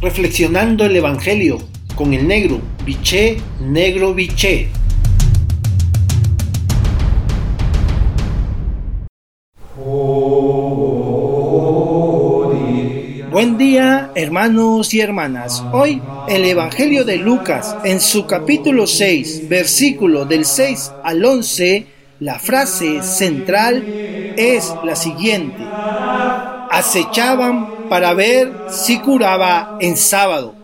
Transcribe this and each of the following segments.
reflexionando el Evangelio con el negro, biché, negro, biché. Buen día hermanos y hermanas. Hoy el Evangelio de Lucas en su capítulo 6, versículo del 6 al 11, la frase central es la siguiente. Acechaban para ver si curaba en sábado.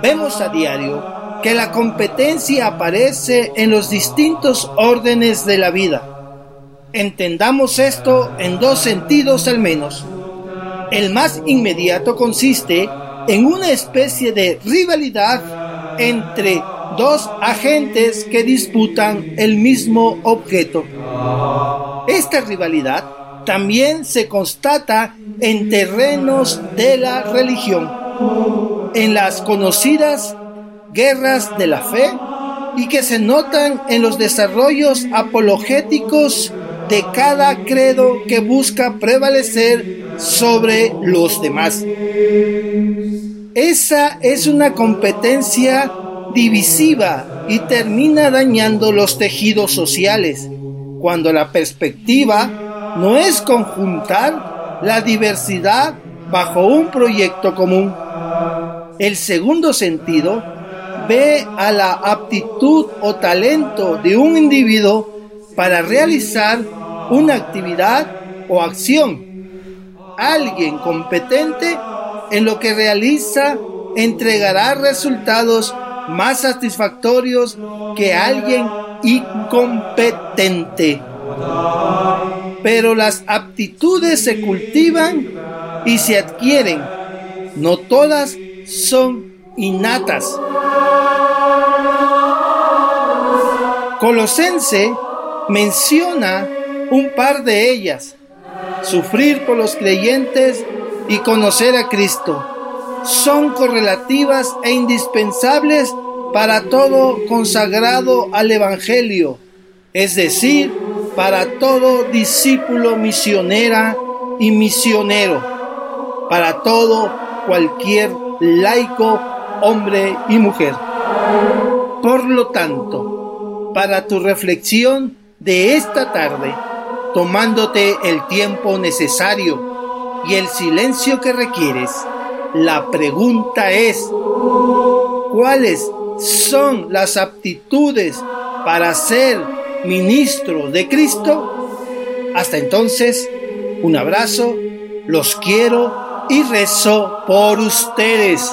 Vemos a diario que la competencia aparece en los distintos órdenes de la vida. Entendamos esto en dos sentidos al menos. El más inmediato consiste en una especie de rivalidad entre dos agentes que disputan el mismo objeto. Esta rivalidad también se constata en terrenos de la religión, en las conocidas guerras de la fe y que se notan en los desarrollos apologéticos de cada credo que busca prevalecer sobre los demás. Esa es una competencia divisiva y termina dañando los tejidos sociales, cuando la perspectiva no es conjuntar la diversidad bajo un proyecto común. El segundo sentido ve a la aptitud o talento de un individuo para realizar una actividad o acción. Alguien competente en lo que realiza entregará resultados más satisfactorios que alguien incompetente pero las aptitudes se cultivan y se adquieren. No todas son innatas. Colosense menciona un par de ellas. Sufrir por los creyentes y conocer a Cristo. Son correlativas e indispensables para todo consagrado al Evangelio, es decir, para todo discípulo misionera y misionero, para todo cualquier laico, hombre y mujer. Por lo tanto, para tu reflexión de esta tarde, tomándote el tiempo necesario y el silencio que requieres, la pregunta es, ¿cuáles son las aptitudes para ser ministro de Cristo. Hasta entonces, un abrazo, los quiero y rezo por ustedes.